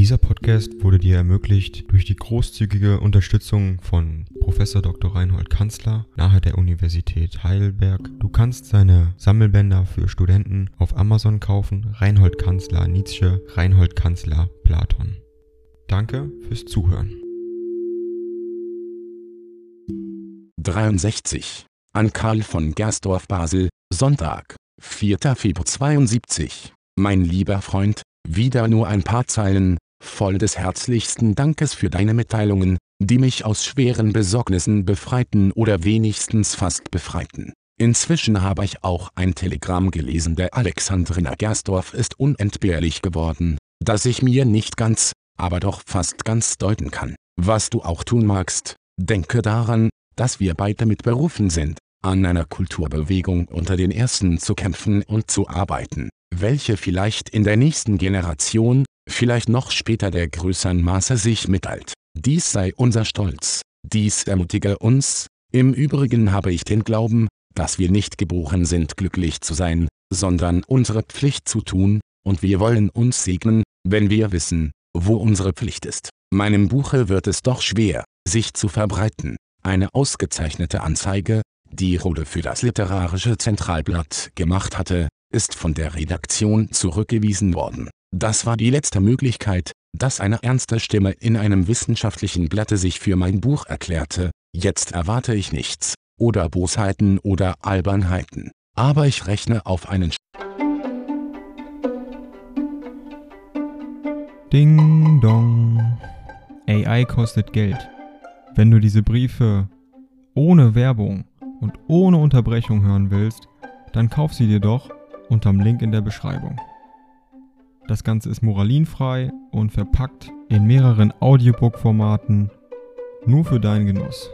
Dieser Podcast wurde dir ermöglicht durch die großzügige Unterstützung von Professor Dr. Reinhold Kanzler nahe der Universität Heidelberg. Du kannst seine Sammelbänder für Studenten auf Amazon kaufen. Reinhold Kanzler Nietzsche, Reinhold Kanzler Platon. Danke fürs Zuhören. 63. An Karl von Gersdorf Basel, Sonntag, 4. Februar 72. Mein lieber Freund, wieder nur ein paar Zeilen, voll des herzlichsten Dankes für deine Mitteilungen, die mich aus schweren Besorgnissen befreiten oder wenigstens fast befreiten. Inzwischen habe ich auch ein Telegramm gelesen der Alexandrina Gersdorf ist unentbehrlich geworden, das ich mir nicht ganz, aber doch fast ganz deuten kann. Was du auch tun magst, denke daran, dass wir beide mit berufen sind, an einer Kulturbewegung unter den Ersten zu kämpfen und zu arbeiten, welche vielleicht in der nächsten Generation, vielleicht noch später der größeren Maße sich mitteilt. Dies sei unser Stolz, dies ermutige uns, im Übrigen habe ich den Glauben, dass wir nicht geboren sind glücklich zu sein, sondern unsere Pflicht zu tun, und wir wollen uns segnen, wenn wir wissen, wo unsere Pflicht ist. Meinem Buche wird es doch schwer, sich zu verbreiten, eine ausgezeichnete Anzeige, die Rode für das literarische Zentralblatt gemacht hatte, ist von der Redaktion zurückgewiesen worden. Das war die letzte Möglichkeit, dass eine ernste Stimme in einem wissenschaftlichen Blatte sich für mein Buch erklärte, jetzt erwarte ich nichts, oder Bosheiten oder Albernheiten, aber ich rechne auf einen Ding dong. AI kostet Geld. Wenn du diese Briefe ohne Werbung und ohne Unterbrechung hören willst, dann kauf sie dir doch unterm Link in der Beschreibung. Das Ganze ist moralinfrei und verpackt in mehreren Audiobook-Formaten nur für deinen Genuss.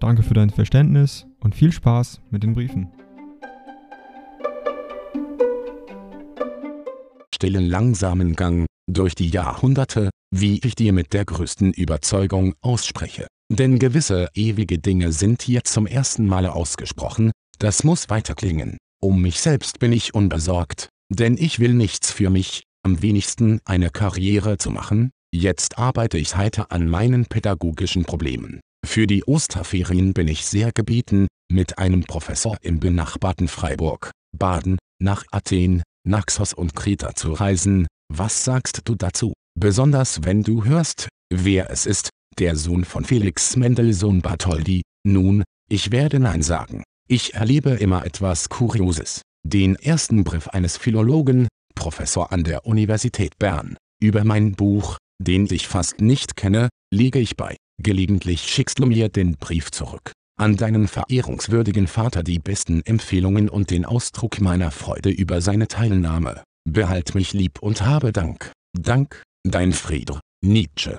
Danke für dein Verständnis und viel Spaß mit den Briefen. stillen langsamen Gang, durch die Jahrhunderte, wie ich dir mit der größten Überzeugung ausspreche. Denn gewisse ewige Dinge sind hier zum ersten Male ausgesprochen, das muss weiterklingen. Um mich selbst bin ich unbesorgt, denn ich will nichts für mich, am wenigsten eine Karriere zu machen, jetzt arbeite ich heiter an meinen pädagogischen Problemen. Für die Osterferien bin ich sehr gebeten, mit einem Professor im benachbarten Freiburg, Baden, nach Athen, Naxos und Kreta zu reisen, was sagst du dazu? Besonders wenn du hörst, wer es ist, der Sohn von Felix Mendelssohn Bartholdy, nun, ich werde Nein sagen. Ich erlebe immer etwas Kurioses. Den ersten Brief eines Philologen, Professor an der Universität Bern, über mein Buch, den ich fast nicht kenne, lege ich bei. Gelegentlich schickst du mir den Brief zurück. An deinen verehrungswürdigen Vater die besten Empfehlungen und den Ausdruck meiner Freude über seine Teilnahme. Behalt mich lieb und habe Dank. Dank, dein Frieder, Nietzsche.